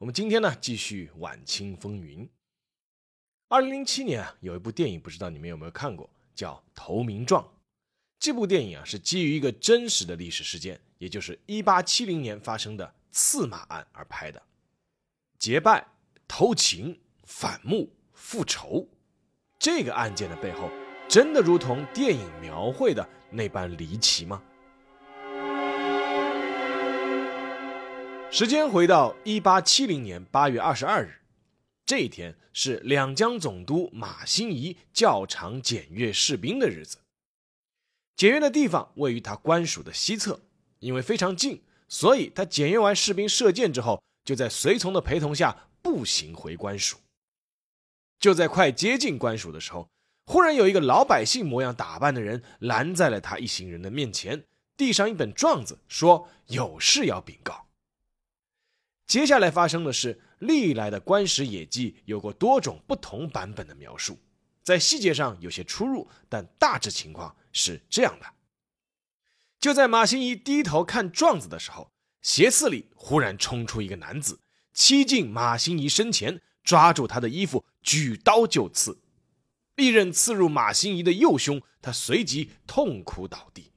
我们今天呢，继续晚清风云。二零零七年啊，有一部电影，不知道你们有没有看过，叫《投名状》。这部电影啊，是基于一个真实的历史事件，也就是一八七零年发生的刺马案而拍的。结拜、偷情、反目、复仇，这个案件的背后，真的如同电影描绘的那般离奇吗？时间回到一八七零年八月二十二日，这一天是两江总督马新贻较场检阅士兵的日子。检阅的地方位于他官署的西侧，因为非常近，所以他检阅完士兵射箭之后，就在随从的陪同下步行回官署。就在快接近官署的时候，忽然有一个老百姓模样打扮的人拦在了他一行人的面前，递上一本状子，说有事要禀告。接下来发生的是，历来的官史野记有过多种不同版本的描述，在细节上有些出入，但大致情况是这样的：就在马新贻低头看状子的时候，斜刺里忽然冲出一个男子，欺进马新贻身前，抓住他的衣服，举刀就刺，利刃刺入马新贻的右胸，他随即痛哭倒地。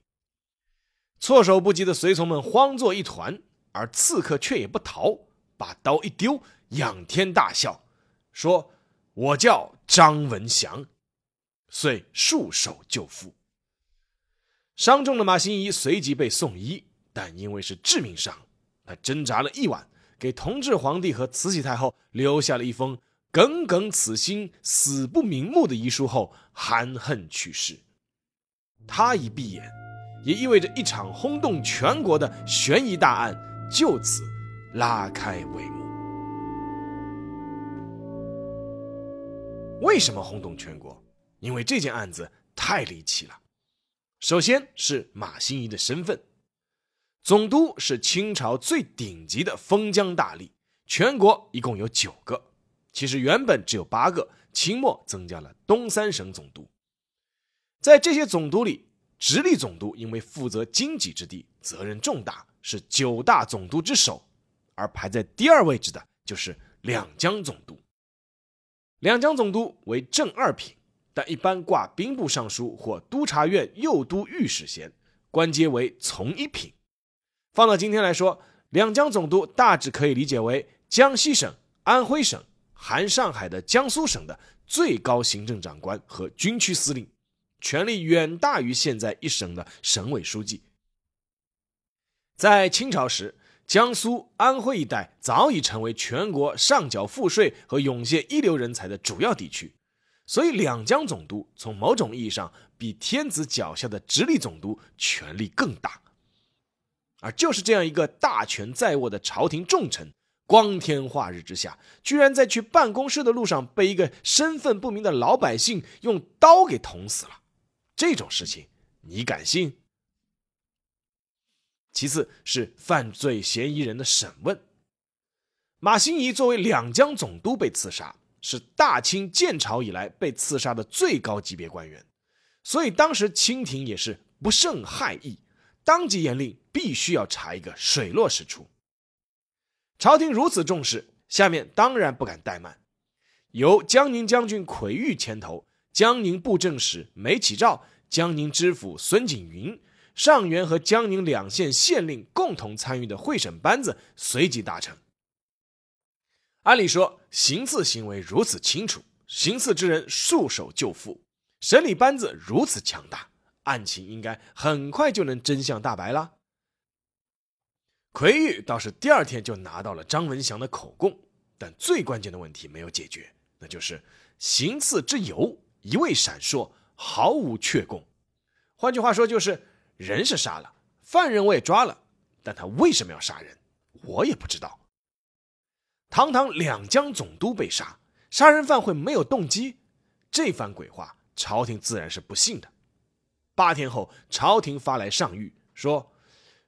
措手不及的随从们慌作一团。而刺客却也不逃，把刀一丢，仰天大笑，说：“我叫张文祥。”遂束手就缚。伤重的马新贻随即被送医，但因为是致命伤，他挣扎了一晚，给同治皇帝和慈禧太后留下了一封“耿耿此心，死不瞑目”的遗书后，含恨去世。他一闭眼，也意味着一场轰动全国的悬疑大案。就此拉开帷幕。为什么轰动全国？因为这件案子太离奇了。首先是马新贻的身份，总督是清朝最顶级的封疆大吏，全国一共有九个，其实原本只有八个，清末增加了东三省总督。在这些总督里，直隶总督因为负责经济之地，责任重大。是九大总督之首，而排在第二位置的就是两江总督。两江总督为正二品，但一般挂兵部尚书或督察院右都御史衔，官阶为从一品。放到今天来说，两江总督大致可以理解为江西省、安徽省含上海的江苏省的最高行政长官和军区司令，权力远大于现在一省的省委书记。在清朝时，江苏、安徽一带早已成为全国上缴赋税和涌现一流人才的主要地区，所以两江总督从某种意义上比天子脚下的直隶总督权力更大。而就是这样一个大权在握的朝廷重臣，光天化日之下，居然在去办公室的路上被一个身份不明的老百姓用刀给捅死了，这种事情你敢信？其次是犯罪嫌疑人的审问。马新贻作为两江总督被刺杀，是大清建朝以来被刺杀的最高级别官员，所以当时清廷也是不胜骇异，当即严令必须要查一个水落石出。朝廷如此重视，下面当然不敢怠慢，由江宁将军奎玉牵头，江宁布政使梅启照，江宁知府孙景云。上元和江宁两县县令共同参与的会审班子随即达成。按理说，行刺行为如此清楚，行刺之人束手就缚，审理班子如此强大，案情应该很快就能真相大白了。奎玉倒是第二天就拿到了张文祥的口供，但最关键的问题没有解决，那就是行刺之由一味闪烁，毫无确供。换句话说，就是。人是杀了，犯人我也抓了，但他为什么要杀人，我也不知道。堂堂两江总督被杀，杀人犯会没有动机？这番鬼话，朝廷自然是不信的。八天后，朝廷发来上谕，说：“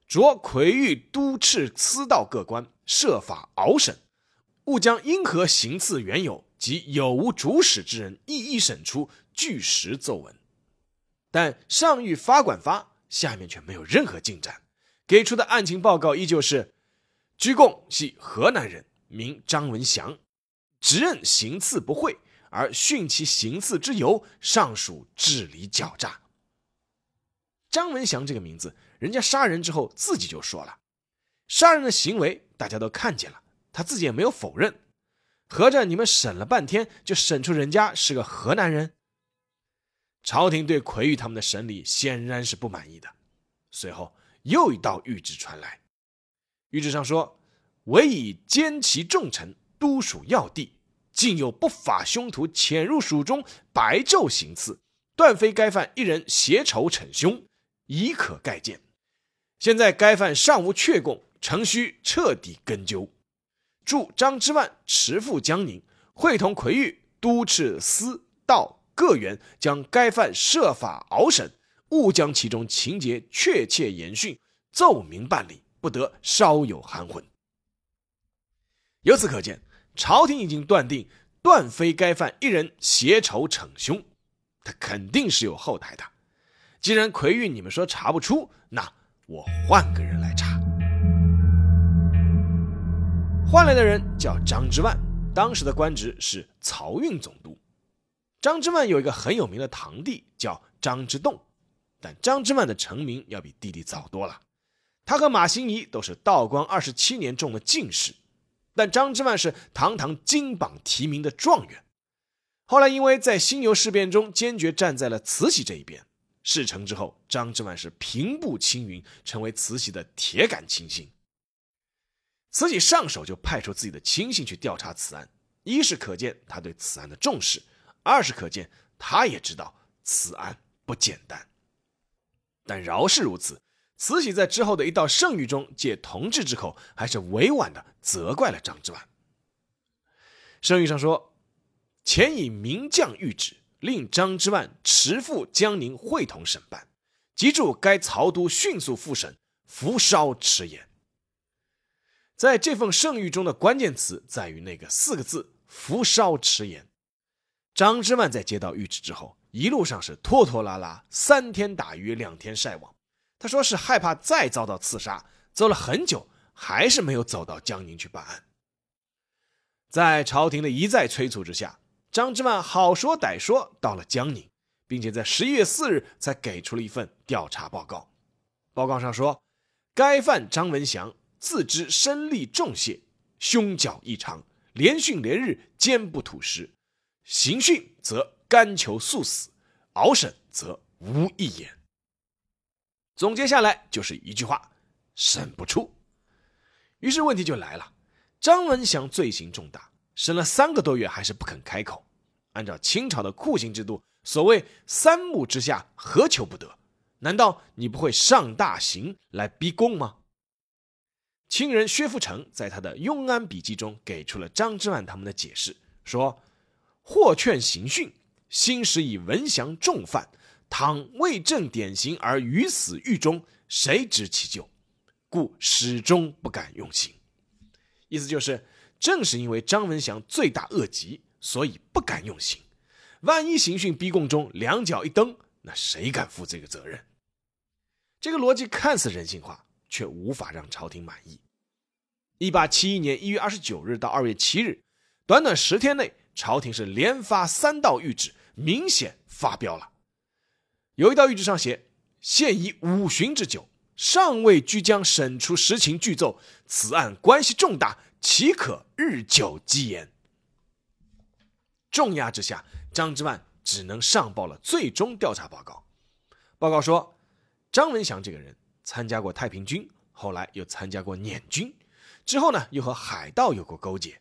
着魁玉督斥司道各官，设法熬审，务将因何行刺缘由及有无主使之人一一审出，据实奏闻。”但上谕发管发，下面却没有任何进展，给出的案情报告依旧是：居贡系河南人，名张文祥，直任行刺不讳，而训其行刺之由，尚属治理狡诈。张文祥这个名字，人家杀人之后自己就说了，杀人的行为大家都看见了，他自己也没有否认，合着你们审了半天，就审出人家是个河南人？朝廷对奎玉他们的审理显然是不满意的。随后又一道谕旨传来，谕旨上说：“唯以奸其重臣，督署要地，竟有不法凶徒潜入蜀中，白昼行刺，断非该犯一人携仇逞凶，已可概见。现在该犯尚无确供，诚需彻底根究。祝张之万持赴江宁，会同奎玉督斥司道。”各员将该犯设法熬审，勿将其中情节确切严讯，奏明办理，不得稍有含混。由此可见，朝廷已经断定段非该犯一人携仇逞凶，他肯定是有后台的。既然奎玉你们说查不出，那我换个人来查。换来的人叫张之万，当时的官职是漕运总督。张之万有一个很有名的堂弟叫张之洞，但张之万的成名要比弟弟早多了。他和马新贻都是道光二十七年中的进士，但张之万是堂堂金榜题名的状元。后来因为在辛酉事变中坚决站在了慈禧这一边，事成之后，张之万是平步青云，成为慈禧的铁杆亲信。慈禧上手就派出自己的亲信去调查此案，一是可见他对此案的重视。二是可见，他也知道此案不简单。但饶是如此，慈禧在之后的一道圣谕中，借同治之口，还是委婉的责怪了张之万。圣谕上说：“前以名将谕旨，令张之万持赴江宁会同审办，即助该曹都迅速复审，扶烧迟延。”在这份圣谕中的关键词在于那个四个字“扶烧迟延”。张之万在接到谕旨之后，一路上是拖拖拉拉，三天打鱼两天晒网。他说是害怕再遭到刺杀，走了很久，还是没有走到江宁去办案。在朝廷的一再催促之下，张之万好说歹说到了江宁，并且在十一月四日才给出了一份调查报告。报告上说，该犯张文祥自知身力重谢，胸脚异常，连训连日，坚不吐实。刑讯则甘求速死，熬审则无一言。总结下来就是一句话：审不出。于是问题就来了：张文祥罪行重大，审了三个多月还是不肯开口。按照清朝的酷刑制度，所谓三目之下，何求不得？难道你不会上大刑来逼供吗？亲人薛福成在他的《雍安笔记》中给出了张之万他们的解释，说。或劝刑讯，心实以文祥重犯，倘未正典刑而于死狱中，谁知其咎？故始终不敢用刑。意思就是，正是因为张文祥罪大恶极，所以不敢用刑。万一刑讯逼供中两脚一蹬，那谁敢负这个责任？这个逻辑看似人性化，却无法让朝廷满意。一八七一年一月二十九日到二月七日，短短十天内。朝廷是连发三道谕旨，明显发飙了。有一道谕旨上写：“现已五旬之久，尚未居将审出实情具奏，此案关系重大，岂可日久积延？”重压之下，张之万只能上报了最终调查报告。报告说，张文祥这个人参加过太平军，后来又参加过捻军，之后呢，又和海盗有过勾结。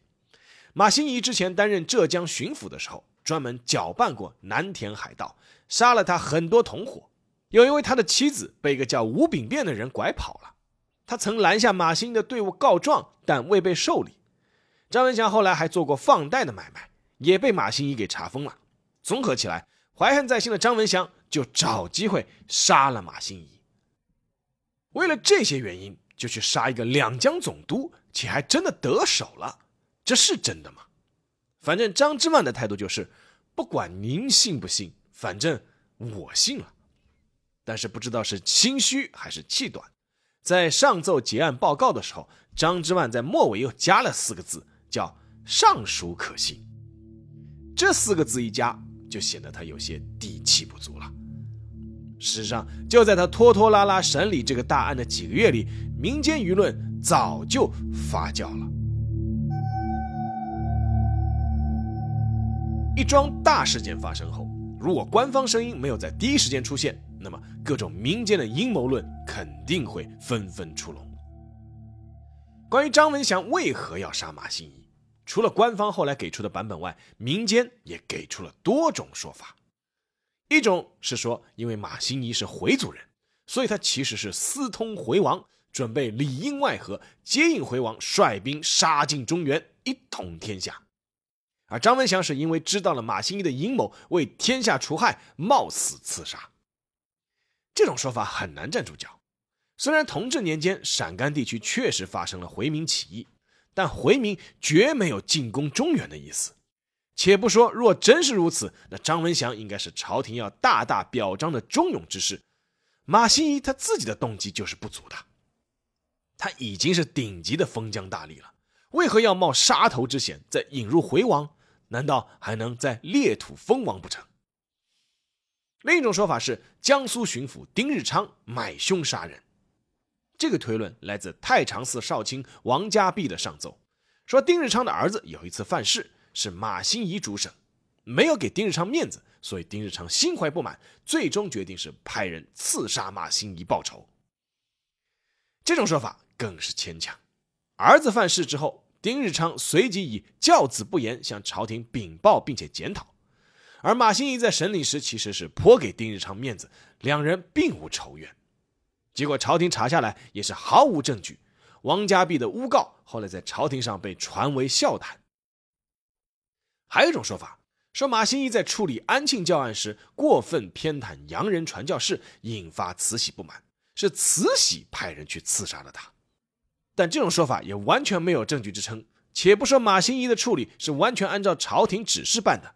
马新贻之前担任浙江巡抚的时候，专门搅拌过南田海盗，杀了他很多同伙。有一位他的妻子被一个叫吴炳变的人拐跑了，他曾拦下马新的队伍告状，但未被受理。张文祥后来还做过放贷的买卖，也被马新贻给查封了。综合起来，怀恨在心的张文祥就找机会杀了马新贻。为了这些原因，就去杀一个两江总督，且还真的得手了。这是真的吗？反正张之万的态度就是，不管您信不信，反正我信了。但是不知道是心虚还是气短，在上奏结案报告的时候，张之万在末尾又加了四个字，叫“尚属可信”。这四个字一加，就显得他有些底气不足了。事实上，就在他拖拖拉拉审理这个大案的几个月里，民间舆论早就发酵了。一桩大事件发生后，如果官方声音没有在第一时间出现，那么各种民间的阴谋论肯定会纷纷出笼。关于张文祥为何要杀马新贻，除了官方后来给出的版本外，民间也给出了多种说法。一种是说，因为马新贻是回族人，所以他其实是私通回王，准备里应外合接应回王，率兵杀进中原，一统天下。而张文祥是因为知道了马新贻的阴谋，为天下除害，冒死刺杀。这种说法很难站住脚。虽然同治年间陕甘地区确实发生了回民起义，但回民绝没有进攻中原的意思。且不说，若真是如此，那张文祥应该是朝廷要大大表彰的忠勇之士。马新贻他自己的动机就是不足的，他已经是顶级的封疆大吏了，为何要冒杀头之险再引入回王？难道还能在裂土封王不成？另一种说法是江苏巡抚丁日昌买凶杀人，这个推论来自太常寺少卿王家弼的上奏，说丁日昌的儿子有一次犯事。是马新贻主审，没有给丁日昌面子，所以丁日昌心怀不满，最终决定是派人刺杀马新贻报仇。这种说法更是牵强。儿子犯事之后，丁日昌随即以教子不严向朝廷禀报并且检讨，而马新贻在审理时其实是颇给丁日昌面子，两人并无仇怨。结果朝廷查下来也是毫无证据，王家弼的诬告后来在朝廷上被传为笑谈。还有一种说法，说马新贻在处理安庆教案时过分偏袒洋人传教士，引发慈禧不满，是慈禧派人去刺杀了他。但这种说法也完全没有证据支撑。且不说马新贻的处理是完全按照朝廷指示办的，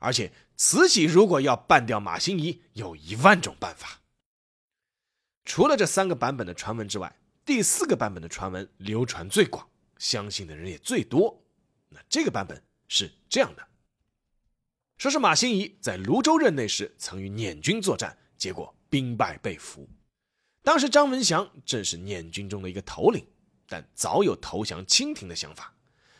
而且慈禧如果要办掉马新贻，有一万种办法。除了这三个版本的传闻之外，第四个版本的传闻流传最广，相信的人也最多。那这个版本。是这样的，说是马新贻在泸州任内时曾与捻军作战，结果兵败被俘。当时张文祥正是捻军中的一个头领，但早有投降清廷的想法。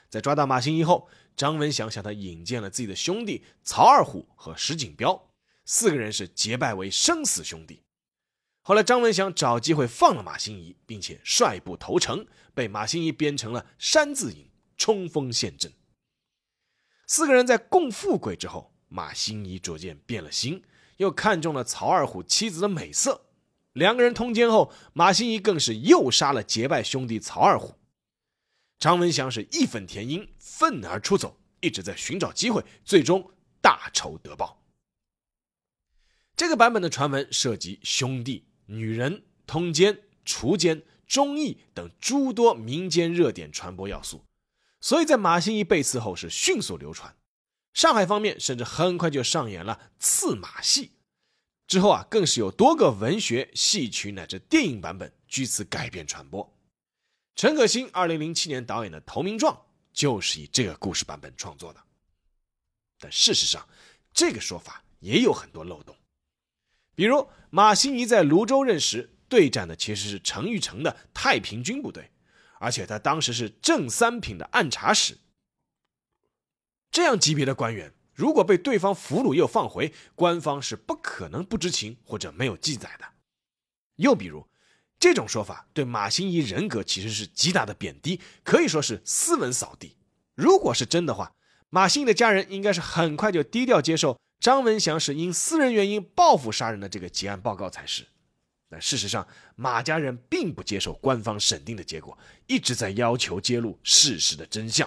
在抓到马新贻后，张文祥向他引荐了自己的兄弟曹二虎和石景彪，四个人是结拜为生死兄弟。后来张文祥找机会放了马新贻，并且率部投诚，被马新贻编成了山字营，冲锋陷阵。四个人在共富贵之后，马新贻逐渐变了心，又看中了曹二虎妻子的美色。两个人通奸后，马新贻更是又杀了结拜兄弟曹二虎。张文祥是义愤填膺，愤而出走，一直在寻找机会，最终大仇得报。这个版本的传闻涉及兄弟、女人、通奸、除奸、忠义等诸多民间热点传播要素。所以在马新贻被刺后是迅速流传，上海方面甚至很快就上演了刺马戏，之后啊更是有多个文学、戏曲乃至电影版本据此改编传播。陈可辛二零零七年导演的《投名状》就是以这个故事版本创作的。但事实上，这个说法也有很多漏洞，比如马新贻在泸州任时对战的其实是陈玉成的太平军部队。而且他当时是正三品的按察使，这样级别的官员，如果被对方俘虏又放回，官方是不可能不知情或者没有记载的。又比如，这种说法对马新贻人格其实是极大的贬低，可以说是斯文扫地。如果是真的话，马新贻的家人应该是很快就低调接受张文祥是因私人原因报复杀人的这个结案报告才是。但事实上，马家人并不接受官方审定的结果，一直在要求揭露事实的真相。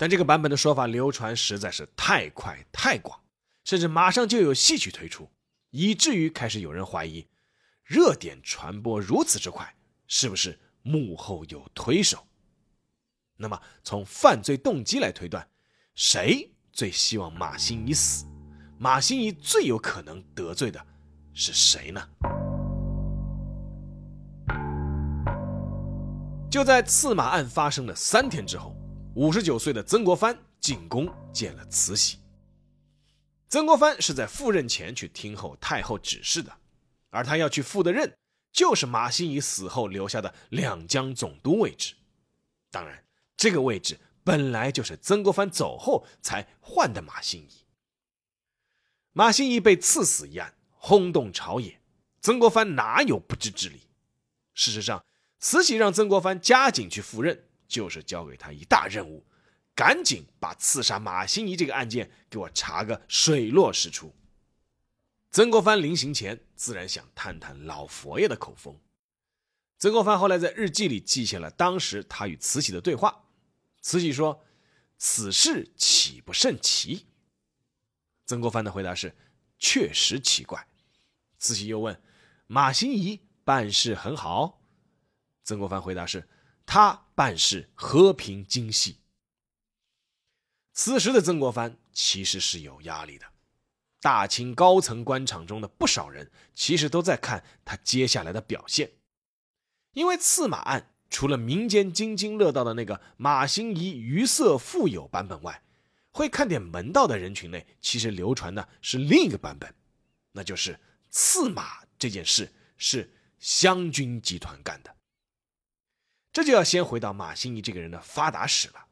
但这个版本的说法流传实在是太快太广，甚至马上就有戏曲推出，以至于开始有人怀疑，热点传播如此之快，是不是幕后有推手？那么从犯罪动机来推断，谁最希望马新贻死？马新贻最有可能得罪的是谁呢？就在刺马案发生的三天之后，五十九岁的曾国藩进宫见了慈禧。曾国藩是在赴任前去听候太后指示的，而他要去赴的任，就是马新贻死后留下的两江总督位置。当然，这个位置本来就是曾国藩走后才换的马新贻。马新贻被赐死一案轰动朝野，曾国藩哪有不知之理？事实上。慈禧让曾国藩加紧去赴任，就是交给他一大任务，赶紧把刺杀马新贻这个案件给我查个水落石出。曾国藩临行前自然想探探老佛爷的口风。曾国藩后来在日记里记下了当时他与慈禧的对话。慈禧说：“此事岂不甚奇？”曾国藩的回答是：“确实奇怪。”慈禧又问：“马新贻办事很好？”曾国藩回答是：“他办事和平精细。”此时的曾国藩其实是有压力的，大清高层官场中的不少人其实都在看他接下来的表现，因为刺马案除了民间津津乐道的那个马新贻鱼色富有版本外，会看点门道的人群内其实流传的是另一个版本，那就是刺马这件事是湘军集团干的。这就要先回到马新贻这个人的发达史了。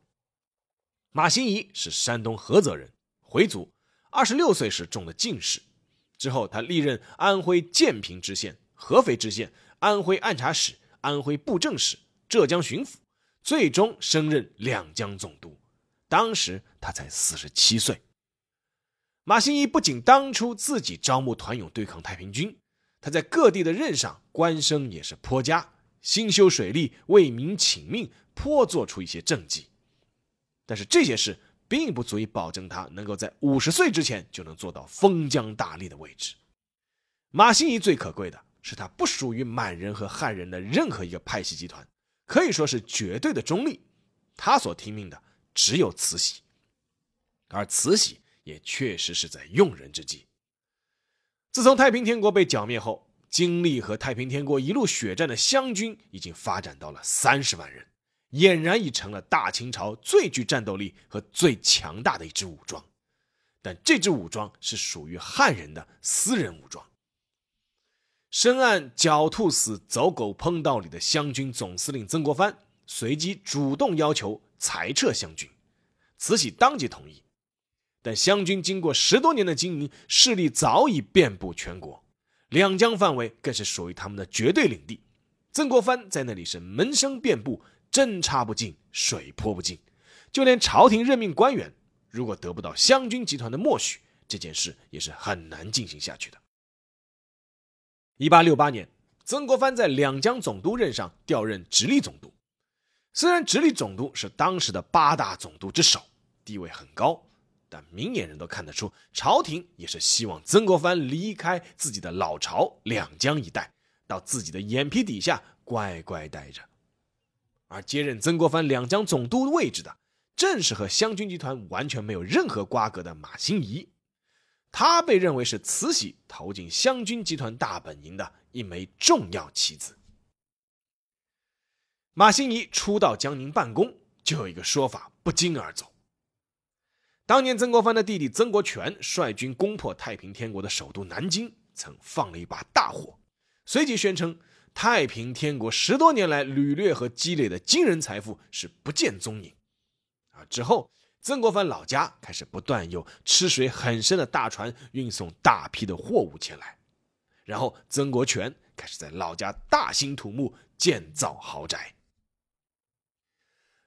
马新贻是山东菏泽人，回族，二十六岁时中了进士，之后他历任安徽建平知县、合肥知县、安徽按察使、安徽布政使、浙江巡抚，最终升任两江总督。当时他才四十七岁。马新贻不仅当初自己招募团勇对抗太平军，他在各地的任上官声也是颇佳。兴修水利，为民请命，颇做出一些政绩。但是这些事并不足以保证他能够在五十岁之前就能做到封疆大吏的位置。马新贻最可贵的是，他不属于满人和汉人的任何一个派系集团，可以说是绝对的中立。他所听命的只有慈禧，而慈禧也确实是在用人之际。自从太平天国被剿灭后。经历和太平天国一路血战的湘军已经发展到了三十万人，俨然已成了大清朝最具战斗力和最强大的一支武装。但这支武装是属于汉人的私人武装。深谙“狡兔死，走狗烹”道理的湘军总司令曾国藩随即主动要求裁撤湘军，慈禧当即同意。但湘军经过十多年的经营，势力早已遍布全国。两江范围更是属于他们的绝对领地，曾国藩在那里是门生遍布，针插不进，水泼不进，就连朝廷任命官员，如果得不到湘军集团的默许，这件事也是很难进行下去的。一八六八年，曾国藩在两江总督任上调任直隶总督，虽然直隶总督是当时的八大总督之首，地位很高。但明眼人都看得出，朝廷也是希望曾国藩离开自己的老巢两江一带，到自己的眼皮底下乖乖待着。而接任曾国藩两江总督位置的，正是和湘军集团完全没有任何瓜葛的马新贻。他被认为是慈禧投进湘军集团大本营的一枚重要棋子。马新贻初到江宁办公，就有一个说法不胫而走。当年曾国藩的弟弟曾国荃率军攻破太平天国的首都南京，曾放了一把大火，随即宣称太平天国十多年来屡掠和积累的惊人财富是不见踪影。啊，之后曾国藩老家开始不断有吃水很深的大船运送大批的货物前来，然后曾国荃开始在老家大兴土木建造豪宅。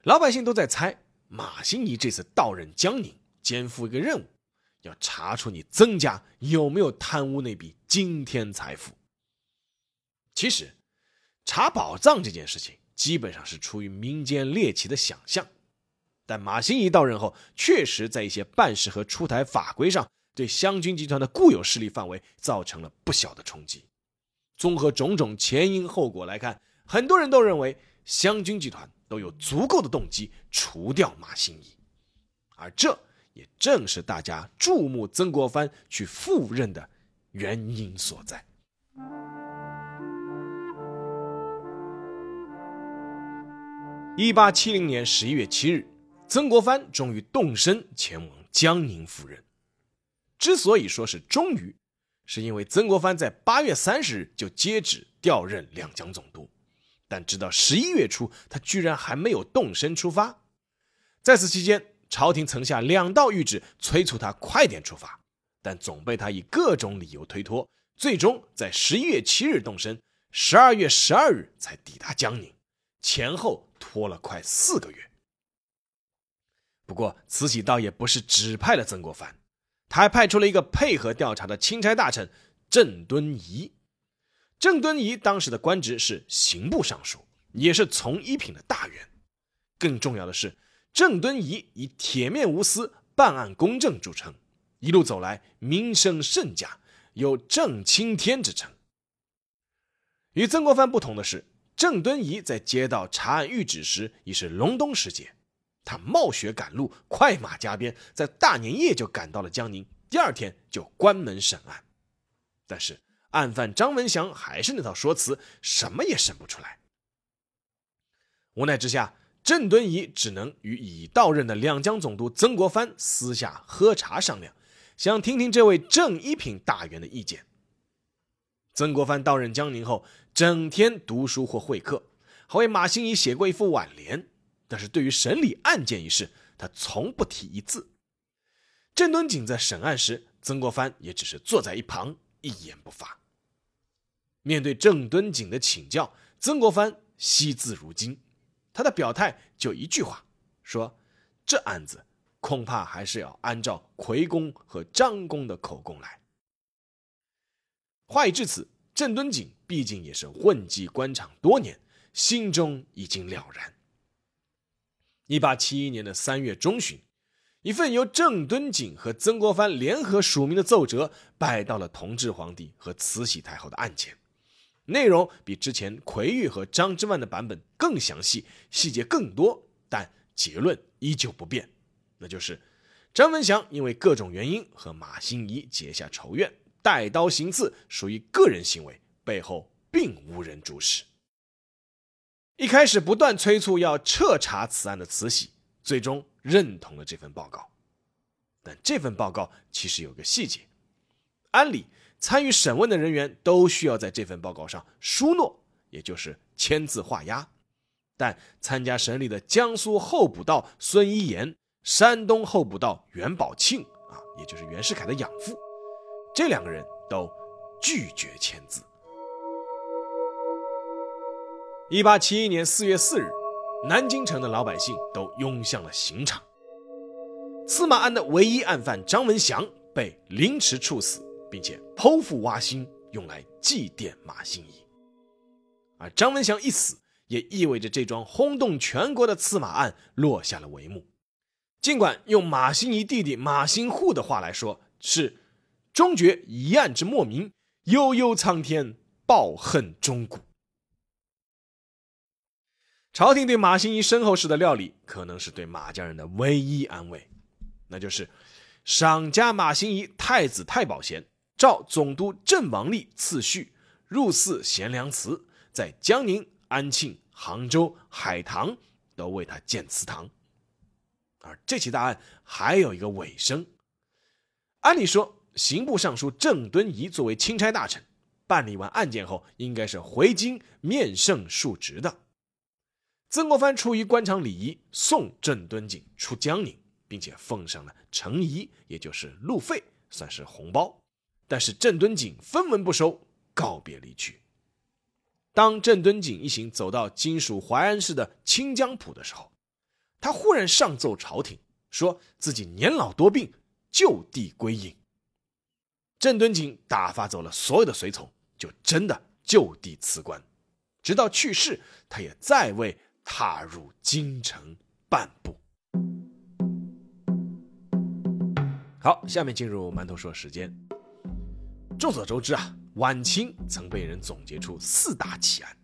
老百姓都在猜马新贻这次到任江宁。肩负一个任务，要查出你曾家有没有贪污那笔惊天财富。其实，查宝藏这件事情基本上是出于民间猎奇的想象，但马新贻到任后，确实在一些办事和出台法规上，对湘军集团的固有势力范围造成了不小的冲击。综合种种前因后果来看，很多人都认为湘军集团都有足够的动机除掉马新贻，而这也正是大家注目曾国藩去赴任的原因所在。一八七零年十一月七日，曾国藩终于动身前往江宁赴任。之所以说是终于，是因为曾国藩在八月三十日就接旨调任两江总督，但直到十一月初，他居然还没有动身出发。在此期间，朝廷曾下两道谕旨催促他快点出发，但总被他以各种理由推脱，最终在十一月七日动身，十二月十二日才抵达江宁，前后拖了快四个月。不过，慈禧倒也不是只派了曾国藩。他还派出了一个配合调查的钦差大臣郑敦仪。郑敦仪当时的官职是刑部尚书，也是从一品的大员。更重要的是，郑敦仪以铁面无私、办案公正著称，一路走来名声甚佳，有“郑青天”之称。与曾国藩不同的是，郑敦仪在接到查案谕旨时已是隆冬时节。他冒雪赶路，快马加鞭，在大年夜就赶到了江宁。第二天就关门审案，但是案犯张文祥还是那套说辞，什么也审不出来。无奈之下，郑敦仪只能与已到任的两江总督曾国藩私下喝茶商量，想听听这位正一品大员的意见。曾国藩到任江宁后，整天读书或会客，还为马新贻写过一副挽联。但是对于审理案件一事，他从不提一字。郑敦锦在审案时，曾国藩也只是坐在一旁，一言不发。面对郑敦锦的请教，曾国藩惜字如金，他的表态就一句话，说：“这案子恐怕还是要按照奎公和张公的口供来。”话已至此，郑敦锦毕竟也是混迹官场多年，心中已经了然。一八七一年的三月中旬，一份由郑敦锦和曾国藩联合署名的奏折摆到了同治皇帝和慈禧太后的案前，内容比之前奎玉和张之万的版本更详细，细节更多，但结论依旧不变，那就是张文祥因为各种原因和马新贻结下仇怨，带刀行刺，属于个人行为，背后并无人主使。一开始不断催促要彻查此案的慈禧，最终认同了这份报告。但这份报告其实有个细节：按理参与审问的人员都需要在这份报告上书诺，也就是签字画押。但参加审理的江苏候补道孙一言、山东候补道袁宝庆啊，也就是袁世凯的养父，这两个人都拒绝签字。一八七一年四月四日，南京城的老百姓都涌向了刑场。司马案的唯一案犯张文祥被凌迟处死，并且剖腹挖心，用来祭奠马新贻。而张文祥一死，也意味着这桩轰动全国的刺马案落下了帷幕。尽管用马新贻弟弟马新户的话来说，是“终觉一案之莫名，悠悠苍天，抱恨终古。”朝廷对马新贻身后事的料理，可能是对马家人的唯一安慰，那就是赏加马新贻太子太保衔，照总督郑王立次序入祀贤良祠，在江宁、安庆、杭州、海棠都为他建祠堂。而这起大案还有一个尾声，按理说，刑部尚书郑敦仪作为钦差大臣，办理完案件后，应该是回京面圣述职的。曾国藩出于官场礼仪，送郑敦锦出江宁，并且奉上了程仪，也就是路费，算是红包。但是郑敦锦分文不收，告别离去。当郑敦锦一行走到今属淮安市的清江浦的时候，他忽然上奏朝廷，说自己年老多病，就地归隐。郑敦锦打发走了所有的随从，就真的就地辞官，直到去世，他也再未。踏入京城半步。好，下面进入馒头说时间。众所周知啊，晚清曾被人总结出四大奇案，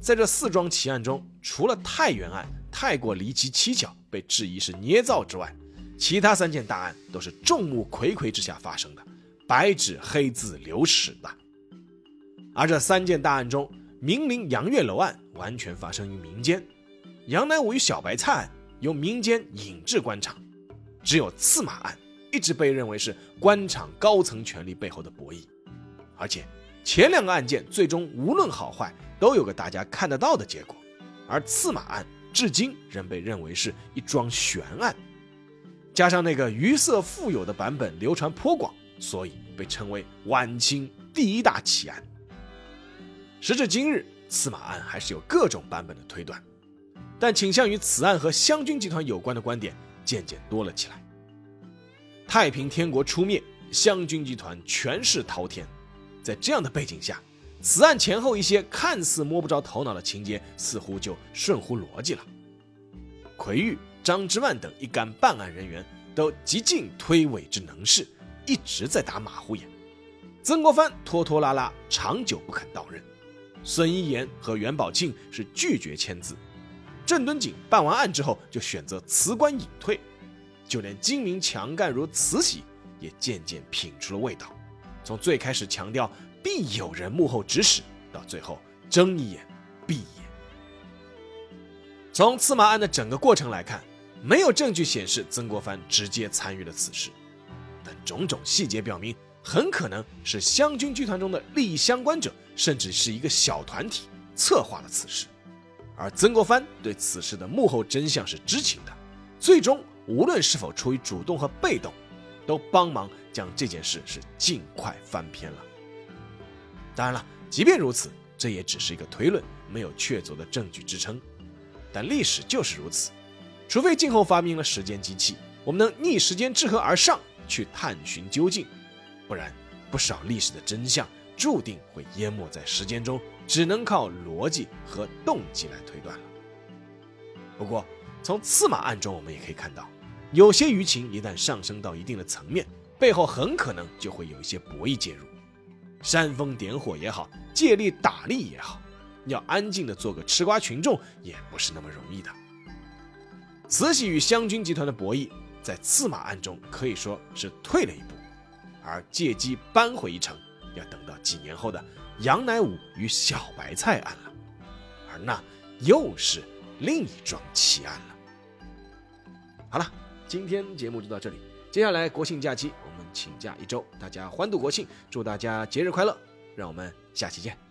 在这四桩奇案中，除了太原案太过离奇蹊跷，被质疑是捏造之外，其他三件大案都是众目睽睽之下发生的，白纸黑字留史的。而这三件大案中，明陵杨月楼案完全发生于民间，杨乃武与小白菜案由民间引至官场，只有刺马案一直被认为是官场高层权力背后的博弈。而且前两个案件最终无论好坏都有个大家看得到的结果，而刺马案至今仍被认为是一桩悬案。加上那个余色富有的版本流传颇广，所以被称为晚清第一大奇案。时至今日，刺马案还是有各种版本的推断，但倾向于此案和湘军集团有关的观点渐渐多了起来。太平天国出灭，湘军集团权势滔天，在这样的背景下，此案前后一些看似摸不着头脑的情节，似乎就顺乎逻辑了。奎玉、张之万等一干办案人员都极尽推诿之能事，一直在打马虎眼。曾国藩拖拖拉拉，长久不肯到任。孙一言和袁宝庆是拒绝签字，郑敦锦办完案之后就选择辞官隐退，就连精明强干如慈禧也渐渐品出了味道。从最开始强调必有人幕后指使，到最后睁一眼闭一眼。从刺马案的整个过程来看，没有证据显示曾国藩直接参与了此事，但种种细节表明，很可能是湘军剧团中的利益相关者。甚至是一个小团体策划了此事，而曾国藩对此事的幕后真相是知情的，最终无论是否出于主动和被动，都帮忙将这件事是尽快翻篇了。当然了，即便如此，这也只是一个推论，没有确凿的证据支撑。但历史就是如此，除非今后发明了时间机器，我们能逆时间之河而上去探寻究竟，不然不少历史的真相。注定会淹没在时间中，只能靠逻辑和动机来推断了。不过，从刺马案中我们也可以看到，有些舆情一旦上升到一定的层面，背后很可能就会有一些博弈介入，煽风点火也好，借力打力也好，要安静的做个吃瓜群众也不是那么容易的。慈禧与湘军集团的博弈，在刺马案中可以说是退了一步，而借机扳回一城。要等到几年后的杨乃武与小白菜案了，而那又是另一桩奇案了。好了，今天节目就到这里，接下来国庆假期我们请假一周，大家欢度国庆，祝大家节日快乐，让我们下期见。